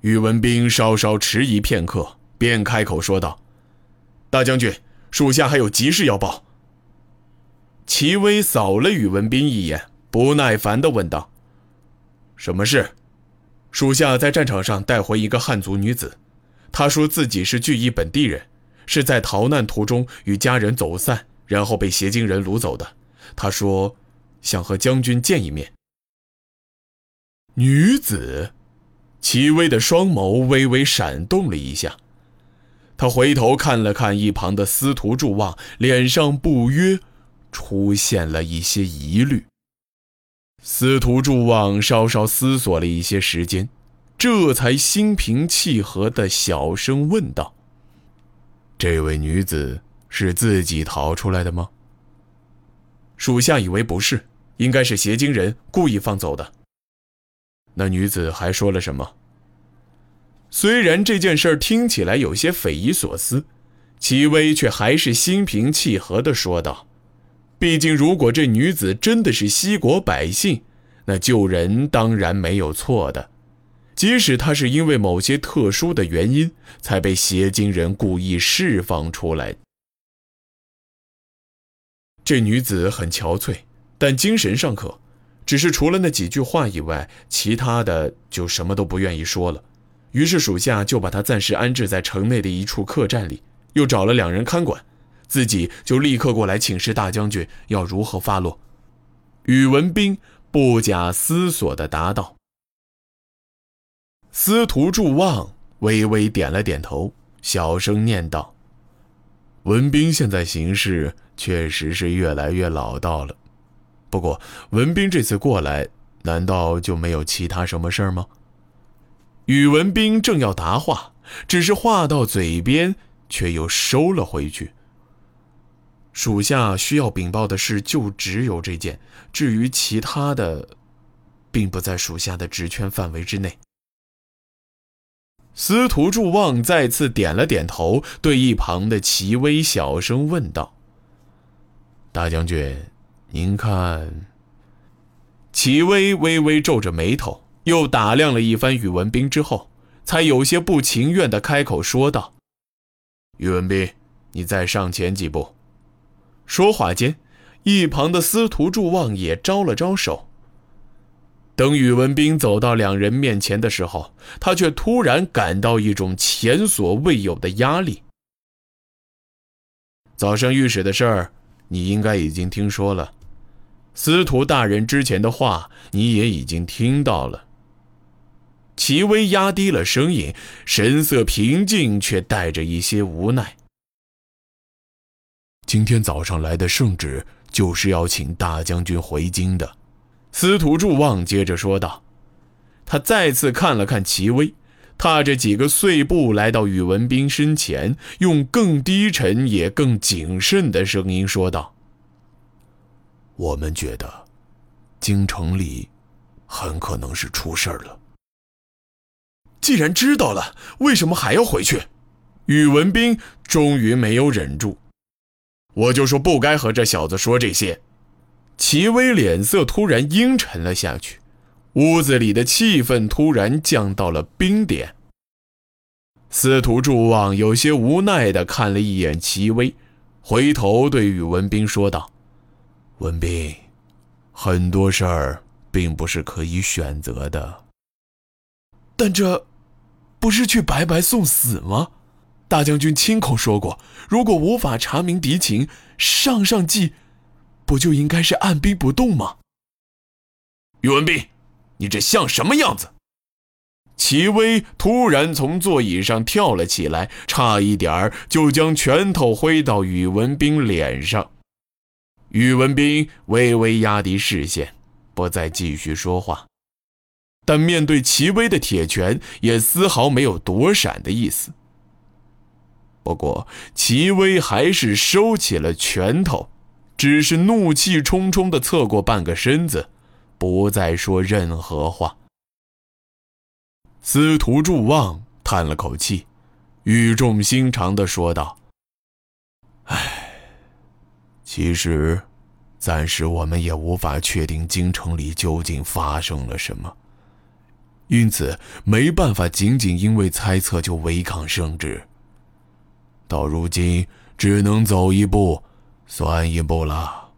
宇文斌稍稍迟疑片刻，便开口说道：“大将军，属下还有急事要报。”齐威扫了宇文斌一眼，不耐烦地问道：“什么事？”属下在战场上带回一个汉族女子，她说自己是聚义本地人，是在逃难途中与家人走散，然后被邪精人掳走的。她说，想和将军见一面。女子，齐威的双眸微微闪动了一下，他回头看了看一旁的司徒祝望，脸上不约出现了一些疑虑。司徒祝望稍稍思索了一些时间，这才心平气和的小声问道：“这位女子是自己逃出来的吗？”属下以为不是，应该是邪精人故意放走的。那女子还说了什么？虽然这件事听起来有些匪夷所思，齐威却还是心平气和的说道。毕竟，如果这女子真的是西国百姓，那救人当然没有错的。即使她是因为某些特殊的原因才被邪精人故意释放出来。这女子很憔悴，但精神尚可，只是除了那几句话以外，其他的就什么都不愿意说了。于是属下就把他暂时安置在城内的一处客栈里，又找了两人看管。自己就立刻过来请示大将军，要如何发落？宇文斌不假思索地答道。司徒祝望微微点了点头，小声念道：“文斌现在行事确实是越来越老道了。不过，文斌这次过来，难道就没有其他什么事儿吗？”宇文斌正要答话，只是话到嘴边，却又收了回去。属下需要禀报的事就只有这件，至于其他的，并不在属下的职权范围之内。司徒祝望再次点了点头，对一旁的齐威小声问道：“大将军，您看？”齐威微微皱着眉头，又打量了一番宇文斌之后，才有些不情愿的开口说道：“宇文斌，你再上前几步。”说话间，一旁的司徒祝望也招了招手。等宇文斌走到两人面前的时候，他却突然感到一种前所未有的压力。早上御史的事儿，你应该已经听说了；司徒大人之前的话，你也已经听到了。齐威压低了声音，神色平静，却带着一些无奈。今天早上来的圣旨，就是要请大将军回京的。司徒祝望接着说道。他再次看了看齐威，踏着几个碎步来到宇文斌身前，用更低沉也更谨慎的声音说道：“我们觉得，京城里很可能是出事了。既然知道了，为什么还要回去？”宇文斌终于没有忍住。我就说不该和这小子说这些。齐威脸色突然阴沉了下去，屋子里的气氛突然降到了冰点。司徒祝望有些无奈地看了一眼齐威，回头对宇文斌说道：“文斌，很多事儿并不是可以选择的。但这，不是去白白送死吗？”大将军亲口说过，如果无法查明敌情，上上计，不就应该是按兵不动吗？宇文斌，你这像什么样子？齐威突然从座椅上跳了起来，差一点就将拳头挥到宇文斌脸上。宇文斌微微压低视线，不再继续说话，但面对齐威的铁拳，也丝毫没有躲闪的意思。不过，齐威还是收起了拳头，只是怒气冲冲地侧过半个身子，不再说任何话。司徒祝望叹了口气，语重心长地说道：“，其实，暂时我们也无法确定京城里究竟发生了什么。因此没办法仅仅因为猜测就违抗圣旨。到如今只能走一步，算一步了。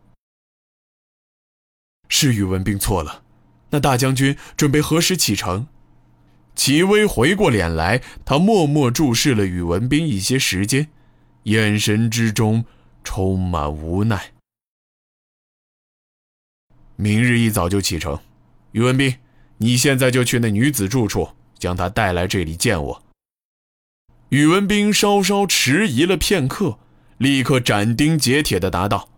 是宇文斌错了，那大将军准备何时启程？齐威回过脸来，他默默注视了宇文斌一些时间，眼神之中充满无奈。明日一早就启程，宇文斌。你现在就去那女子住处，将她带来这里见我。宇文斌稍稍迟疑了片刻，立刻斩钉截铁地答道：“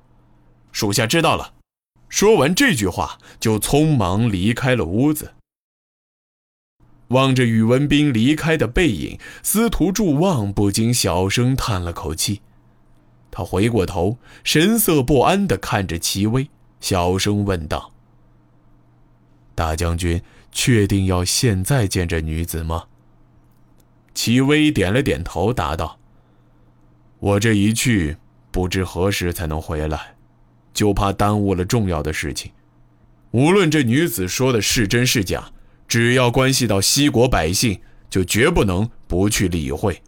属下知道了。”说完这句话，就匆忙离开了屋子。望着宇文斌离开的背影，司徒祝望不禁小声叹了口气。他回过头，神色不安地看着齐威，小声问道。大将军确定要现在见这女子吗？齐威点了点头，答道：“我这一去，不知何时才能回来，就怕耽误了重要的事情。无论这女子说的是真是假，只要关系到西国百姓，就绝不能不去理会。”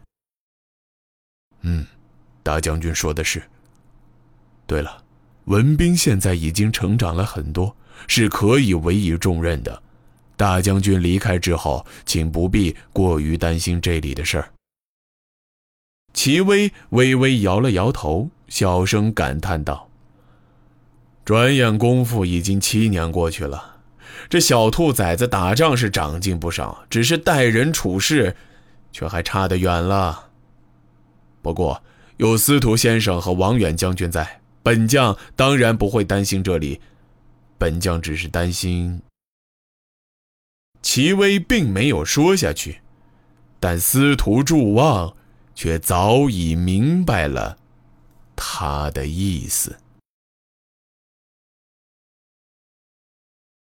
嗯，大将军说的是。对了，文斌现在已经成长了很多。是可以委以重任的，大将军离开之后，请不必过于担心这里的事儿。齐威微微摇了摇头，小声感叹道：“转眼功夫已经七年过去了，这小兔崽子打仗是长进不少，只是待人处事，却还差得远了。不过有司徒先生和王远将军在，本将当然不会担心这里。”本将只是担心。齐威并没有说下去，但司徒祝望却早已明白了他的意思。